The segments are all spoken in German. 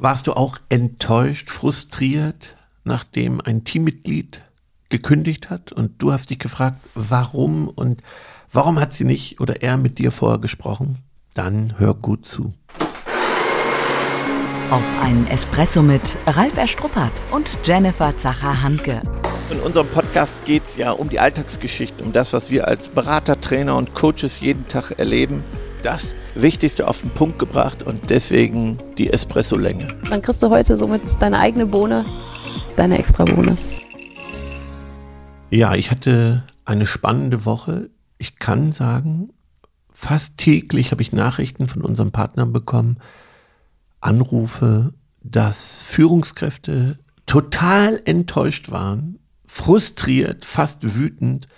Warst du auch enttäuscht, frustriert, nachdem ein Teammitglied gekündigt hat und du hast dich gefragt, warum und warum hat sie nicht oder er mit dir vorher gesprochen? Dann hör gut zu. Auf einen Espresso mit Ralf Erstruppert und Jennifer Zacher-Hanke. In unserem Podcast geht es ja um die Alltagsgeschichte, um das, was wir als Berater, Trainer und Coaches jeden Tag erleben. Das Wichtigste auf den Punkt gebracht und deswegen die Espresso-Länge. Dann kriegst du heute somit deine eigene Bohne, deine extra Bohne. Ja, ich hatte eine spannende Woche. Ich kann sagen, fast täglich habe ich Nachrichten von unseren Partnern bekommen, Anrufe, dass Führungskräfte total enttäuscht waren, frustriert, fast wütend,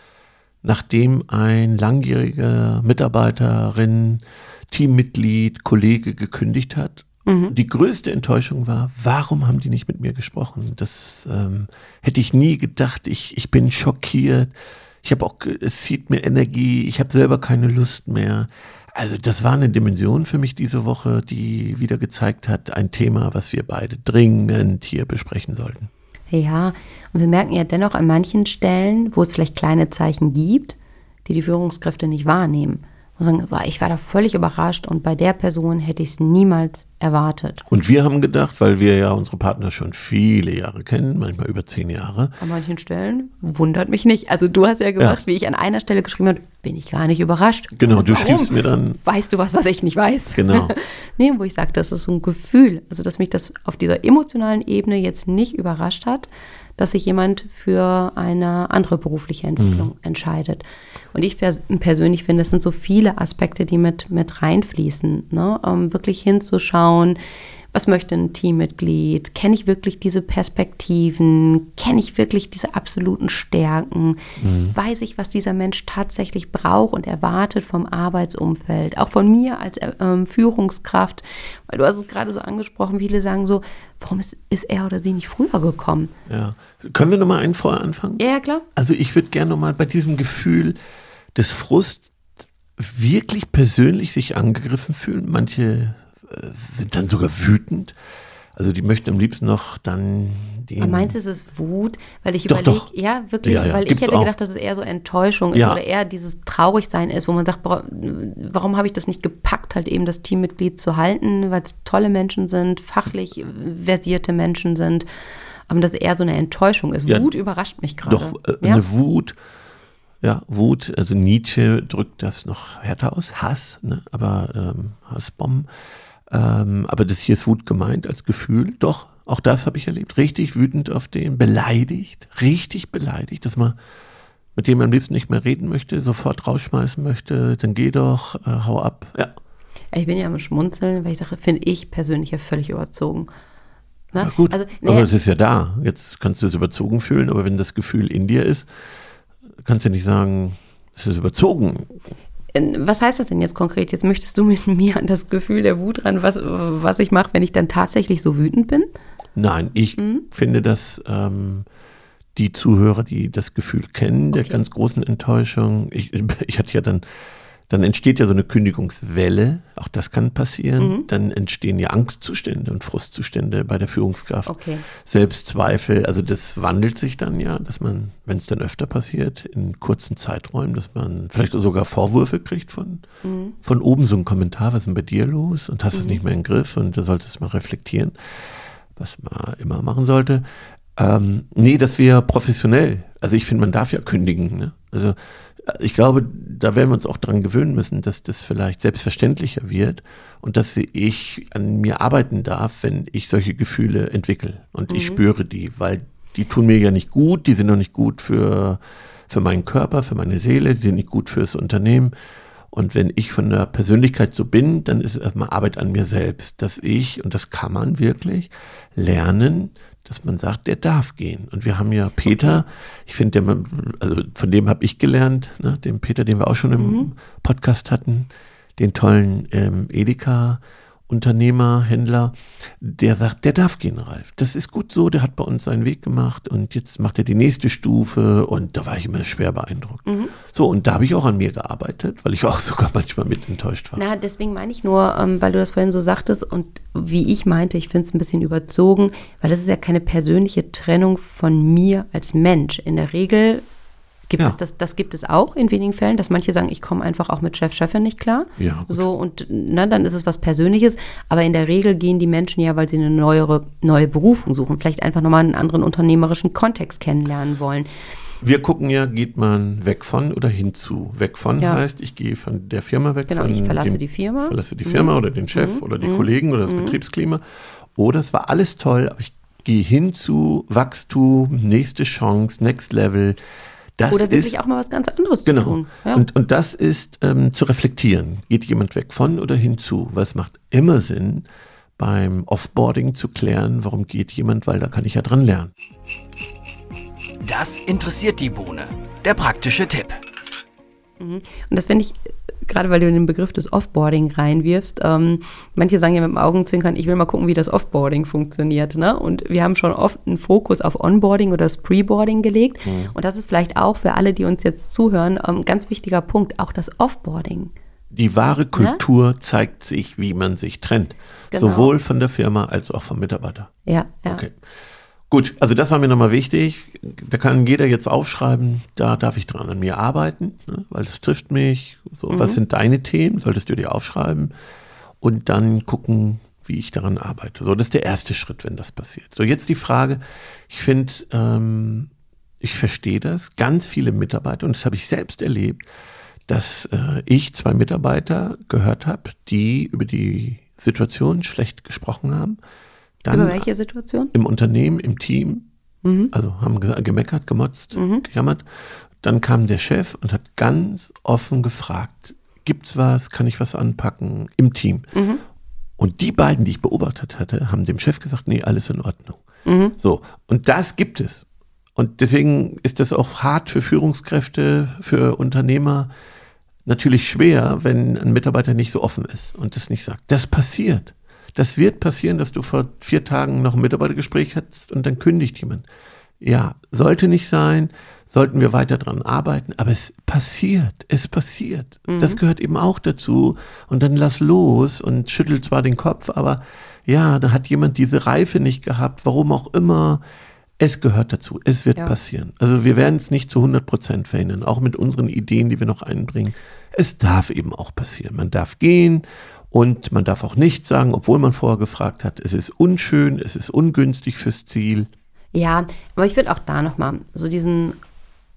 nachdem ein langjähriger Mitarbeiterin, Teammitglied, Kollege gekündigt hat. Mhm. Die größte Enttäuschung war, warum haben die nicht mit mir gesprochen? Das ähm, hätte ich nie gedacht. Ich, ich bin schockiert. Ich habe auch, es zieht mir Energie. Ich habe selber keine Lust mehr. Also das war eine Dimension für mich diese Woche, die wieder gezeigt hat, ein Thema, was wir beide dringend hier besprechen sollten. Ja, und wir merken ja dennoch an manchen Stellen, wo es vielleicht kleine Zeichen gibt, die die Führungskräfte nicht wahrnehmen. Und sagen, ich war da völlig überrascht und bei der Person hätte ich es niemals erwartet. Und wir haben gedacht, weil wir ja unsere Partner schon viele Jahre kennen, manchmal über zehn Jahre. An manchen Stellen wundert mich nicht. Also du hast ja gesagt, ja. wie ich an einer Stelle geschrieben habe, bin ich gar nicht überrascht. Genau, also, du schriebst mir dann. Weißt du was, was ich nicht weiß? Genau. nee, wo ich sage, das ist so ein Gefühl. Also dass mich das auf dieser emotionalen Ebene jetzt nicht überrascht hat, dass sich jemand für eine andere berufliche Entwicklung mhm. entscheidet. Und ich persönlich finde, es sind so viele Aspekte, die mit, mit reinfließen. Ne? Um wirklich hinzuschauen, was möchte ein Teammitglied? Kenne ich wirklich diese Perspektiven? Kenne ich wirklich diese absoluten Stärken? Mhm. Weiß ich, was dieser Mensch tatsächlich braucht und erwartet vom Arbeitsumfeld? Auch von mir als ähm, Führungskraft. Weil du hast es gerade so angesprochen, viele sagen so, warum ist, ist er oder sie nicht früher gekommen? Ja. Können wir nochmal einen vorher anfangen? Ja, ja klar. Also ich würde gerne nochmal bei diesem Gefühl des Frusts wirklich persönlich sich angegriffen fühlen. Manche sind dann sogar wütend. Also die möchten am liebsten noch dann den. Aber meinst du, es ist Wut? Weil ich überlege, ja, wirklich, ja, ja, weil ich hätte auch. gedacht, dass es eher so Enttäuschung ja. ist oder eher dieses Traurigsein ist, wo man sagt, warum habe ich das nicht gepackt, halt eben das Teammitglied zu halten, weil es tolle Menschen sind, fachlich versierte Menschen sind. Aber dass es eher so eine Enttäuschung ist. Wut überrascht mich gerade. Doch, äh, eine Wut. Ja, Wut, also Nietzsche drückt das noch härter aus, Hass, ne? aber ähm, Hassbomben. Ähm, aber das hier ist Wut gemeint als Gefühl. Doch, auch das habe ich erlebt. Richtig wütend auf den, beleidigt, richtig beleidigt, dass man mit dem man am liebsten nicht mehr reden möchte, sofort rausschmeißen möchte, dann geh doch, äh, hau ab. Ja. Ich bin ja am Schmunzeln, weil ich sage, finde ich persönlich ja völlig überzogen. Ne? Na gut, also, nee, aber es ist ja da. Jetzt kannst du es überzogen fühlen, aber wenn das Gefühl in dir ist, kannst du nicht sagen, es ist überzogen. Was heißt das denn jetzt konkret? Jetzt möchtest du mit mir an das Gefühl der Wut ran, was, was ich mache, wenn ich dann tatsächlich so wütend bin? Nein, ich mhm. finde, dass ähm, die Zuhörer, die das Gefühl kennen, okay. der ganz großen Enttäuschung, ich, ich hatte ja dann dann entsteht ja so eine Kündigungswelle, auch das kann passieren. Mhm. Dann entstehen ja Angstzustände und Frustzustände bei der Führungskraft. Okay. Selbstzweifel, also das wandelt sich dann ja, dass man, wenn es dann öfter passiert, in kurzen Zeiträumen, dass man vielleicht sogar Vorwürfe kriegt von, mhm. von oben, so ein Kommentar, was ist denn bei dir los? Und hast mhm. es nicht mehr im Griff und da solltest du mal reflektieren, was man immer machen sollte. Ähm, nee, das wäre professionell. Also ich finde, man darf ja kündigen. Ne? Also ich glaube, da werden wir uns auch daran gewöhnen müssen, dass das vielleicht selbstverständlicher wird und dass ich an mir arbeiten darf, wenn ich solche Gefühle entwickle. Und mhm. ich spüre die, weil die tun mir ja nicht gut, die sind noch nicht gut für, für meinen Körper, für meine Seele, die sind nicht gut fürs Unternehmen. Und wenn ich von der Persönlichkeit so bin, dann ist es erstmal Arbeit an mir selbst, dass ich, und das kann man wirklich, lernen, dass man sagt, der darf gehen. Und wir haben ja Peter, ich finde, also von dem habe ich gelernt, ne, dem Peter, den wir auch schon im mhm. Podcast hatten, den tollen ähm, Edeka Unternehmer, Händler, der sagt, der darf gehen, Ralf. Das ist gut so, der hat bei uns seinen Weg gemacht und jetzt macht er die nächste Stufe und da war ich immer schwer beeindruckt. Mhm. So, und da habe ich auch an mir gearbeitet, weil ich auch sogar manchmal mit enttäuscht war. Na, deswegen meine ich nur, ähm, weil du das vorhin so sagtest und wie ich meinte, ich finde es ein bisschen überzogen, weil das ist ja keine persönliche Trennung von mir als Mensch. In der Regel Gibt ja. es das, das gibt es auch in wenigen Fällen, dass manche sagen, ich komme einfach auch mit Chef, Chefin nicht klar. Ja, gut. so und na, dann ist es was Persönliches. Aber in der Regel gehen die Menschen ja, weil sie eine neuere, neue Berufung suchen, vielleicht einfach nochmal einen anderen unternehmerischen Kontext kennenlernen wollen. Wir gucken ja, geht man weg von oder hinzu. Weg von ja. heißt, ich gehe von der Firma weg. Genau, ich verlasse dem, die Firma. Verlasse die Firma mhm. oder den Chef mhm. oder die mhm. Kollegen oder das mhm. Betriebsklima. Oder es war alles toll, aber ich gehe hin zu Wachstum, nächste Chance, Next Level. Das Oder wirklich ist, auch mal was ganz anderes genau. zu tun. Ja. Und, und das ist ähm, zu reflektieren. Geht jemand weg von oder hinzu? Weil es macht immer Sinn, beim Offboarding zu klären, warum geht jemand, weil da kann ich ja dran lernen. Das interessiert die Bohne. Der praktische Tipp. Mhm. Und das finde ich gerade weil du den Begriff des Offboarding reinwirfst, ähm, manche sagen ja mit dem Augenzwinkern, ich will mal gucken, wie das Offboarding funktioniert. Ne? Und wir haben schon oft einen Fokus auf Onboarding oder das Preboarding gelegt. Mhm. Und das ist vielleicht auch für alle, die uns jetzt zuhören, ein ähm, ganz wichtiger Punkt, auch das Offboarding. Die wahre Kultur ja? zeigt sich, wie man sich trennt. Genau. Sowohl von der Firma als auch vom Mitarbeiter. Ja, ja. Okay. Gut, also das war mir nochmal wichtig. Da kann jeder jetzt aufschreiben, da darf ich dran an mir arbeiten, ne, weil das trifft mich. So, mhm. was sind deine Themen? Solltest du dir aufschreiben und dann gucken, wie ich daran arbeite. So, das ist der erste Schritt, wenn das passiert. So, jetzt die Frage, ich finde, ähm, ich verstehe das, ganz viele Mitarbeiter, und das habe ich selbst erlebt, dass äh, ich zwei Mitarbeiter gehört habe, die über die Situation schlecht gesprochen haben dann Über welche Situation? Im Unternehmen, im Team. Mhm. Also haben gemeckert, gemotzt, mhm. gejammert. Dann kam der Chef und hat ganz offen gefragt, gibt's was, kann ich was anpacken im Team? Mhm. Und die beiden, die ich beobachtet hatte, haben dem Chef gesagt, nee, alles in Ordnung. Mhm. So, und das gibt es. Und deswegen ist das auch hart für Führungskräfte, für Unternehmer natürlich schwer, wenn ein Mitarbeiter nicht so offen ist und das nicht sagt. Das passiert. Das wird passieren, dass du vor vier Tagen noch ein Mitarbeitergespräch hattest und dann kündigt jemand. Ja, sollte nicht sein, sollten wir weiter dran arbeiten, aber es passiert, es passiert. Mhm. Das gehört eben auch dazu. Und dann lass los und schüttel zwar den Kopf, aber ja, da hat jemand diese Reife nicht gehabt, warum auch immer. Es gehört dazu, es wird ja. passieren. Also wir werden es nicht zu 100 Prozent verhindern, auch mit unseren Ideen, die wir noch einbringen. Es darf eben auch passieren. Man darf gehen und man darf auch nicht sagen, obwohl man vorher gefragt hat, es ist unschön, es ist ungünstig fürs Ziel. Ja, aber ich würde auch da nochmal so diesen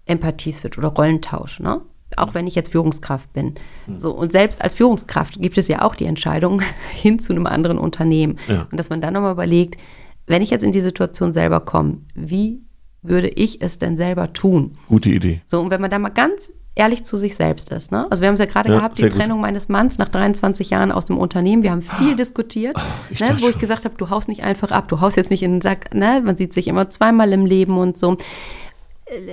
Empathie-Switch oder Rollentausch, ne? Auch wenn ich jetzt Führungskraft bin. Hm. So, und selbst als Führungskraft gibt es ja auch die Entscheidung hin zu einem anderen Unternehmen. Ja. Und dass man dann nochmal überlegt, wenn ich jetzt in die Situation selber komme, wie würde ich es denn selber tun? Gute Idee. So, und wenn man da mal ganz ehrlich zu sich selbst ist. Ne? Also wir haben es ja gerade ja, gehabt, die Trennung gut. meines Manns nach 23 Jahren aus dem Unternehmen. Wir haben viel ah, diskutiert, oh, ne, wo ich gesagt habe, du haust nicht einfach ab, du haust jetzt nicht in den Sack. Ne? Man sieht sich immer zweimal im Leben und so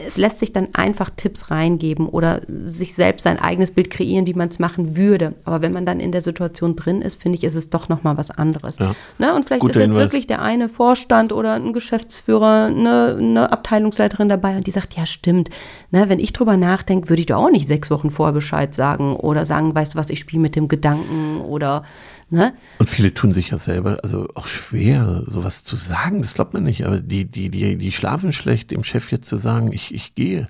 es lässt sich dann einfach Tipps reingeben oder sich selbst sein eigenes Bild kreieren, wie man es machen würde. Aber wenn man dann in der Situation drin ist, finde ich, ist es doch nochmal was anderes. Ja. Ne? Und vielleicht Guter ist jetzt wirklich der eine Vorstand oder ein Geschäftsführer, eine, eine Abteilungsleiterin dabei und die sagt, ja stimmt, ne, wenn ich drüber nachdenke, würde ich doch auch nicht sechs Wochen vorher Bescheid sagen oder sagen, weißt du was, ich spiele mit dem Gedanken oder Ne? Und viele tun sich ja selber, also auch schwer, sowas zu sagen, das glaubt man nicht, aber die, die, die, die schlafen schlecht, dem Chef jetzt zu sagen, ich, ich gehe.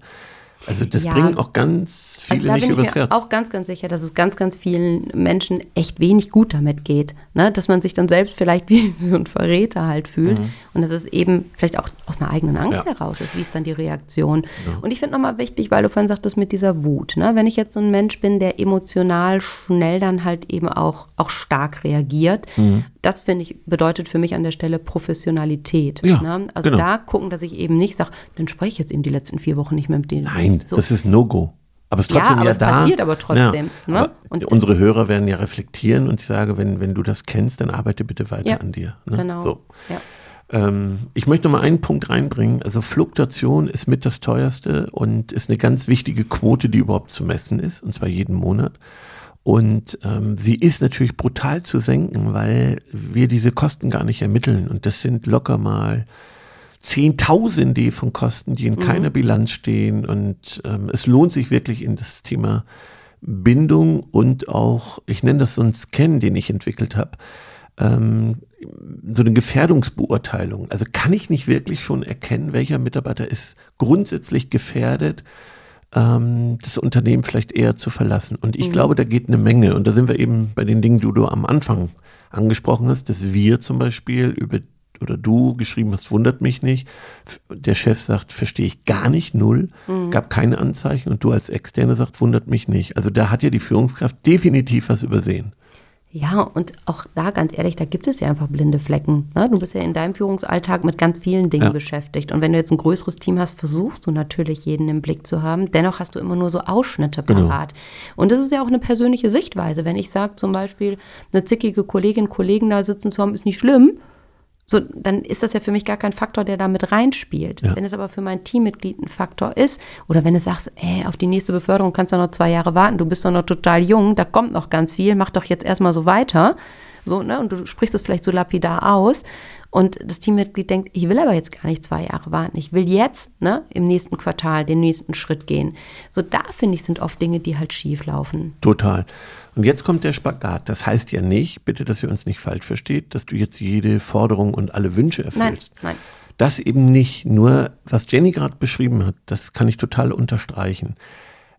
Also das ja. bringen auch ganz also viele also nicht übers ich mir Herz. auch ganz, ganz sicher, dass es ganz, ganz vielen Menschen echt wenig gut damit geht. Ne? Dass man sich dann selbst vielleicht wie so ein Verräter halt fühlt. Mhm. Und dass es eben vielleicht auch aus einer eigenen Angst ja. heraus ist. Wie ist dann die Reaktion? Ja. Und ich finde nochmal wichtig, weil du vorhin sagtest mit dieser Wut. Ne? Wenn ich jetzt so ein Mensch bin, der emotional schnell dann halt eben auch, auch stark reagiert, mhm. das finde ich, bedeutet für mich an der Stelle Professionalität. Ne? Also genau. da gucken, dass ich eben nicht sage, dann spreche ich jetzt eben die letzten vier Wochen nicht mehr mit denen. Nein. Nein, so. das ist No-Go. Aber es ist trotzdem ja, ja es da. passiert aber trotzdem. Ja, ne? aber unsere Hörer werden ja reflektieren und ich sage, wenn, wenn du das kennst, dann arbeite bitte weiter ja, an dir. Ne? Genau. So. Ähm, ich möchte noch mal einen Punkt reinbringen. Also Fluktuation ist mit das teuerste und ist eine ganz wichtige Quote, die überhaupt zu messen ist, und zwar jeden Monat. Und ähm, sie ist natürlich brutal zu senken, weil wir diese Kosten gar nicht ermitteln. Und das sind locker mal Zehntausende von Kosten, die in mhm. keiner Bilanz stehen. Und ähm, es lohnt sich wirklich in das Thema Bindung und auch, ich nenne das so ein Scan, den ich entwickelt habe, ähm, so eine Gefährdungsbeurteilung. Also kann ich nicht wirklich schon erkennen, welcher Mitarbeiter ist grundsätzlich gefährdet, ähm, das Unternehmen vielleicht eher zu verlassen. Und ich mhm. glaube, da geht eine Menge. Und da sind wir eben bei den Dingen, die du am Anfang angesprochen hast, dass wir zum Beispiel über oder du geschrieben hast, wundert mich nicht. Der Chef sagt, verstehe ich gar nicht, null, mhm. gab keine Anzeichen und du als Externe sagst, wundert mich nicht. Also da hat ja die Führungskraft definitiv was übersehen. Ja, und auch da ganz ehrlich, da gibt es ja einfach blinde Flecken. Ne? Du bist ja in deinem Führungsalltag mit ganz vielen Dingen ja. beschäftigt. Und wenn du jetzt ein größeres Team hast, versuchst du natürlich jeden im Blick zu haben. Dennoch hast du immer nur so Ausschnitte genau. parat. Genau. Und das ist ja auch eine persönliche Sichtweise. Wenn ich sage zum Beispiel, eine zickige Kollegin, Kollegen da sitzen zu haben, ist nicht schlimm. So, dann ist das ja für mich gar kein Faktor, der da mit reinspielt. Ja. Wenn es aber für mein Teammitglied ein Faktor ist, oder wenn du sagst, ey, auf die nächste Beförderung kannst du noch zwei Jahre warten, du bist doch noch total jung, da kommt noch ganz viel, mach doch jetzt erstmal so weiter. So, ne? Und du sprichst es vielleicht so lapidar aus. Und das Teammitglied denkt, ich will aber jetzt gar nicht zwei Jahre warten. Ich will jetzt ne, im nächsten Quartal den nächsten Schritt gehen. So, da finde ich, sind oft Dinge, die halt schief laufen. Total. Und jetzt kommt der Spagat. Das heißt ja nicht, bitte, dass ihr uns nicht falsch versteht, dass du jetzt jede Forderung und alle Wünsche erfüllst. Nein, nein. Das eben nicht. Nur, was Jenny gerade beschrieben hat, das kann ich total unterstreichen.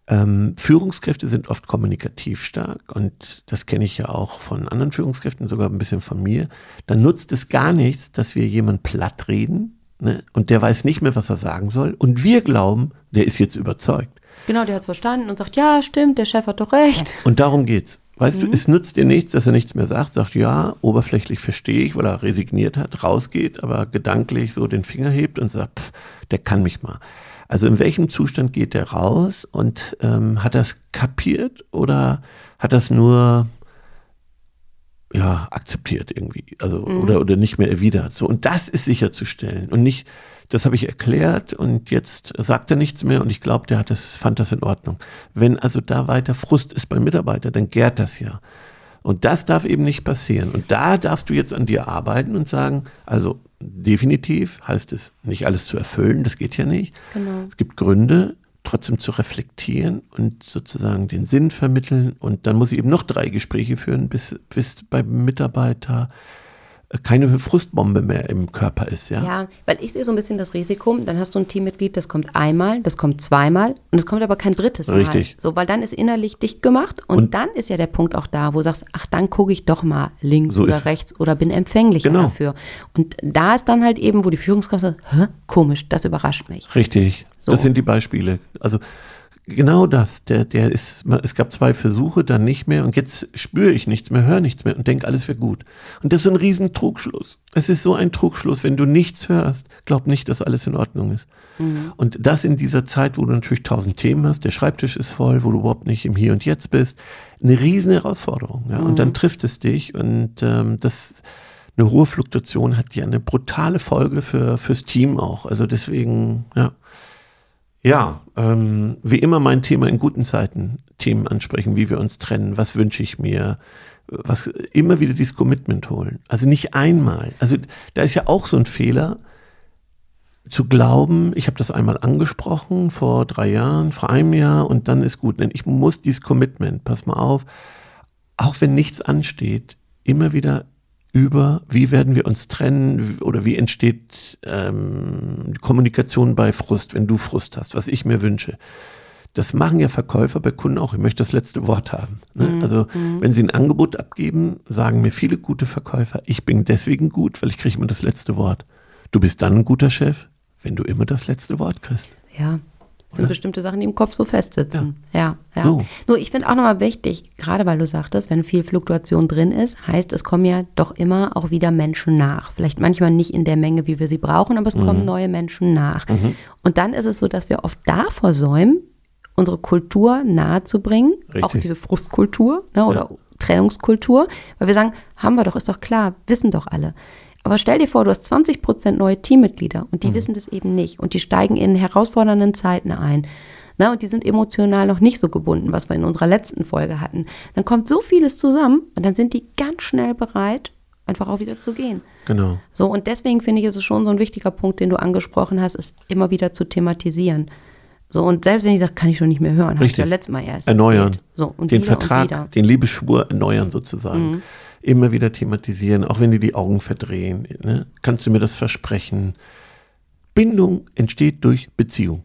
Ähm, Führungskräfte sind oft kommunikativ stark und das kenne ich ja auch von anderen Führungskräften, sogar ein bisschen von mir. Dann nutzt es gar nichts, dass wir jemand platt reden ne, und der weiß nicht mehr, was er sagen soll und wir glauben, der ist jetzt überzeugt. Genau, der hat es verstanden und sagt, ja, stimmt, der Chef hat doch recht. Und darum geht's. Weißt mhm. du, es nützt dir nichts, dass er nichts mehr sagt, sagt ja, oberflächlich verstehe ich, weil er resigniert hat, rausgeht, aber gedanklich so den Finger hebt und sagt, pff, der kann mich mal. Also in welchem Zustand geht der raus und ähm, hat es kapiert oder hat es nur ja, akzeptiert irgendwie, also mhm. oder, oder nicht mehr erwidert. So, und das ist sicherzustellen und nicht, das habe ich erklärt und jetzt sagt er nichts mehr und ich glaube, der hat das, fand das in Ordnung. Wenn also da weiter Frust ist beim Mitarbeiter, dann gärt das ja. Und das darf eben nicht passieren. Und da darfst du jetzt an dir arbeiten und sagen, also definitiv heißt es, nicht alles zu erfüllen, das geht ja nicht. Genau. Es gibt Gründe, trotzdem zu reflektieren und sozusagen den Sinn vermitteln. Und dann muss ich eben noch drei Gespräche führen, bis, bis beim Mitarbeiter keine Frustbombe mehr im Körper ist, ja? Ja, weil ich sehe so ein bisschen das Risiko, dann hast du ein Teammitglied, das kommt einmal, das kommt zweimal und es kommt aber kein drittes Mal. Richtig. So, weil dann ist innerlich dicht gemacht und, und dann ist ja der Punkt auch da, wo du sagst, ach, dann gucke ich doch mal links so oder rechts oder bin empfänglicher genau. dafür. Und da ist dann halt eben, wo die Führungskraft sagt, Hä? komisch, das überrascht mich. Richtig. So. Das sind die Beispiele. Also Genau das. Der, der ist, es gab zwei Versuche, dann nicht mehr und jetzt spüre ich nichts mehr, höre nichts mehr und denke, alles wäre gut. Und das ist ein riesen Trugschluss. Es ist so ein Trugschluss, wenn du nichts hörst, glaub nicht, dass alles in Ordnung ist. Mhm. Und das in dieser Zeit, wo du natürlich tausend Themen hast, der Schreibtisch ist voll, wo du überhaupt nicht im Hier und Jetzt bist, eine riesen Herausforderung. Ja? Mhm. Und dann mhm. trifft es dich und ähm, das eine hohe Fluktuation hat ja eine brutale Folge für fürs Team auch. Also deswegen, ja. Ja, ähm, wie immer mein Thema in guten Zeiten, Themen ansprechen, wie wir uns trennen, was wünsche ich mir, was immer wieder dieses Commitment holen. Also nicht einmal. Also da ist ja auch so ein Fehler, zu glauben, ich habe das einmal angesprochen vor drei Jahren, vor einem Jahr und dann ist gut. Denn ich muss dieses Commitment, pass mal auf, auch wenn nichts ansteht, immer wieder über, wie werden wir uns trennen oder wie entsteht ähm, Kommunikation bei Frust, wenn du Frust hast, was ich mir wünsche. Das machen ja Verkäufer bei Kunden auch. Ich möchte das letzte Wort haben. Ne? Mhm. Also mhm. wenn sie ein Angebot abgeben, sagen mir viele gute Verkäufer, ich bin deswegen gut, weil ich kriege immer das letzte Wort. Du bist dann ein guter Chef, wenn du immer das letzte Wort kriegst. Ja, das sind bestimte Sachen, die im Kopf so festsitzen. Ja, ja. ja. So. Nur ich finde auch nochmal wichtig, gerade weil du sagtest, wenn viel Fluktuation drin ist, heißt, es kommen ja doch immer auch wieder Menschen nach. Vielleicht manchmal nicht in der Menge, wie wir sie brauchen, aber es mhm. kommen neue Menschen nach. Mhm. Und dann ist es so, dass wir oft da versäumen, unsere Kultur nahezubringen, Richtig. auch diese Frustkultur ne, oder ja. Trennungskultur, weil wir sagen, haben wir doch, ist doch klar, wissen doch alle. Aber stell dir vor, du hast 20 Prozent neue Teammitglieder und die mhm. wissen das eben nicht und die steigen in herausfordernden Zeiten ein. Na, und die sind emotional noch nicht so gebunden, was wir in unserer letzten Folge hatten. Dann kommt so vieles zusammen und dann sind die ganz schnell bereit, einfach auch wieder zu gehen. Genau. So, und deswegen finde ich, ist es schon so ein wichtiger Punkt, den du angesprochen hast, ist immer wieder zu thematisieren. So, und selbst wenn ich sage, kann ich schon nicht mehr hören, habe ich ja letztes Mal erst Erneuern. So, und den Vertrag, den Liebesschwur erneuern sozusagen. Mhm. Immer wieder thematisieren, auch wenn die die Augen verdrehen. Ne? Kannst du mir das versprechen? Bindung entsteht durch Beziehung.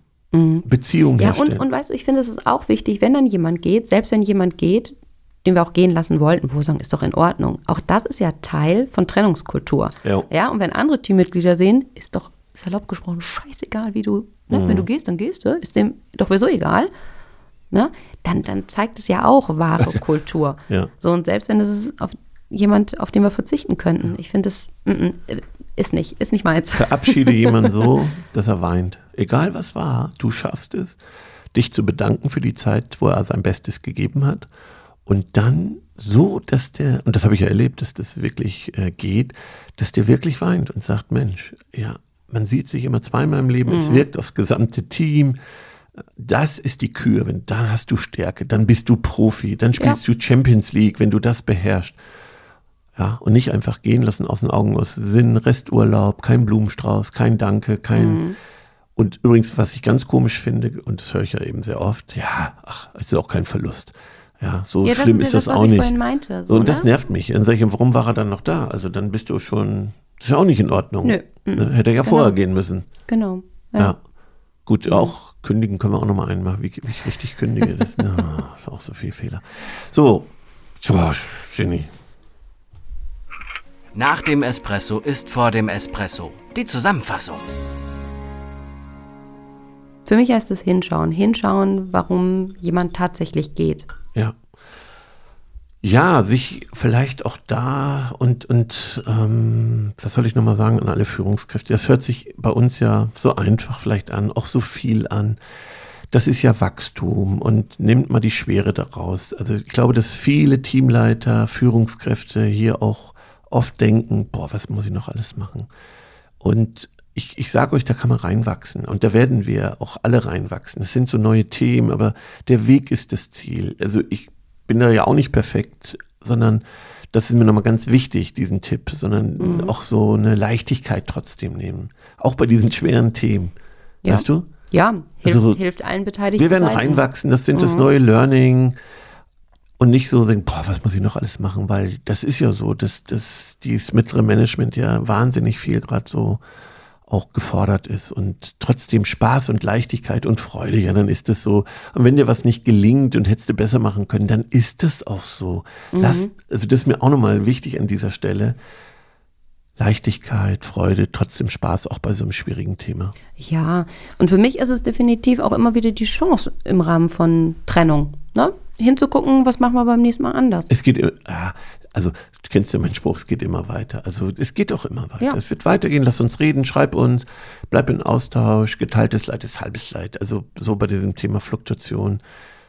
Beziehung Mhm. Ja, herstellen. und, und weißt du, ich finde, es ist auch wichtig, wenn dann jemand geht, selbst wenn jemand geht, den wir auch gehen lassen wollten, wo wir sagen, ist doch in Ordnung. Auch das ist ja Teil von Trennungskultur. Ja. ja und wenn andere Teammitglieder sehen, ist doch salopp gesprochen scheißegal, wie du, ne? Mhm. wenn du gehst, dann gehst du, ist dem doch sowieso egal. Ne? Dann, dann zeigt es ja auch wahre Kultur. Ja. So, und selbst wenn es ist auf jemand, auf den wir verzichten könnten, ich finde das mm, mm, ist nicht, ist nicht meins. Verabschiede jemanden so, dass er weint. Egal was war, du schaffst es, dich zu bedanken für die Zeit, wo er sein Bestes gegeben hat. Und dann so, dass der, und das habe ich ja erlebt, dass das wirklich äh, geht, dass der wirklich weint und sagt, Mensch, ja, man sieht sich immer zweimal im Leben, es wirkt aufs gesamte Team. Das ist die Kür, wenn da hast du Stärke, dann bist du Profi, dann spielst du Champions League, wenn du das beherrschst. Ja, und nicht einfach gehen lassen aus den Augen, aus Sinn, Resturlaub, kein Blumenstrauß, kein Danke, kein. Und übrigens, was ich ganz komisch finde, und das höre ich ja eben sehr oft, ja, ach, ist auch kein Verlust. Ja, so Ja, das schlimm ist ist, ja das, das, was auch ich nicht. vorhin meinte, So, und das ne? nervt mich. Dann sage ich, warum war er dann noch da? Also dann bist du schon, das ist ja auch nicht in Ordnung. Nö, Ne? Hätte er ja vorher gehen müssen. Genau. Ja. Gut, auch kündigen können wir auch nochmal einmal, wie, wie ich richtig kündige. Das na, ist auch so viel Fehler. So, Josh, Jenny. Nach dem Espresso ist vor dem Espresso. Die Zusammenfassung. Für mich heißt es hinschauen. Hinschauen, warum jemand tatsächlich geht. Ja. Ja, sich vielleicht auch da und, und ähm, was soll ich nochmal sagen an alle Führungskräfte? Das hört sich bei uns ja so einfach vielleicht an, auch so viel an. Das ist ja Wachstum und nimmt mal die Schwere daraus. Also ich glaube, dass viele Teamleiter, Führungskräfte hier auch oft denken, boah, was muss ich noch alles machen? Und ich, ich sage euch, da kann man reinwachsen. Und da werden wir auch alle reinwachsen. Es sind so neue Themen, aber der Weg ist das Ziel. Also ich bin da ja auch nicht perfekt, sondern das ist mir nochmal ganz wichtig, diesen Tipp, sondern auch so eine Leichtigkeit trotzdem nehmen. Auch bei diesen schweren Themen. Ja. Weißt du? Ja, hilft, Also, hilft allen Beteiligten. Wir werden Seiten. reinwachsen, das sind das neue Learning und nicht so denken, boah, was muss ich noch alles machen, weil das ist ja so, dass, dass dieses mittlere Management ja wahnsinnig viel gerade so auch gefordert ist und trotzdem Spaß und Leichtigkeit und Freude, ja, dann ist das so. Und wenn dir was nicht gelingt und hättest du besser machen können, dann ist das auch so. Lass, also das ist mir auch nochmal wichtig an dieser Stelle. Leichtigkeit, Freude, trotzdem Spaß, auch bei so einem schwierigen Thema. Ja, und für mich ist es definitiv auch immer wieder die Chance im Rahmen von Trennung. Ne? Hinzugucken, was machen wir beim nächsten Mal anders. Es geht, ja, also du kennst ja meinen Spruch, es geht immer weiter. Also es geht auch immer weiter. Ja. Es wird weitergehen, lass uns reden, schreib uns, bleib in Austausch, geteiltes Leid ist halbes Leid. Also so bei diesem Thema Fluktuation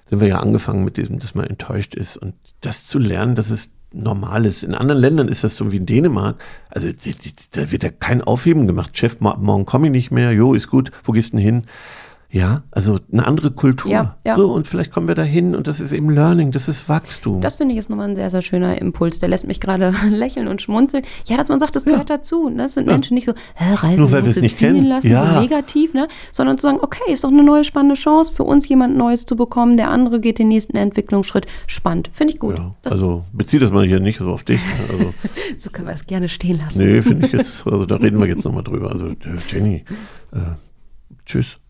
sind wir ja angefangen mit diesem, dass man enttäuscht ist und das zu lernen, dass es normal ist. In anderen Ländern ist das so wie in Dänemark. Also da wird ja kein Aufheben gemacht. Chef, mo- morgen komme ich nicht mehr. Jo, ist gut. Wo gehst du denn hin? Ja, also eine andere Kultur. Ja, ja. So, und vielleicht kommen wir dahin und das ist eben Learning, das ist Wachstum. Das finde ich ist nochmal ein sehr, sehr schöner Impuls. Der lässt mich gerade lächeln und schmunzeln. Ja, dass man sagt, das gehört dazu. Ne? Das sind Menschen nicht so, Hä, Reisen Nur weil wir es nicht ziehen kennen. lassen, Ja. so negativ, ne? sondern zu sagen, okay, ist doch eine neue spannende Chance für uns, jemand Neues zu bekommen. Der andere geht den nächsten Entwicklungsschritt. Spannend. Finde ich gut. Ja, also bezieh das mal hier nicht so auf dich. Also, ist, so können wir das gerne stehen lassen. nee, finde ich jetzt, also da reden wir jetzt nochmal drüber. Also, äh, Jenny, äh, tschüss.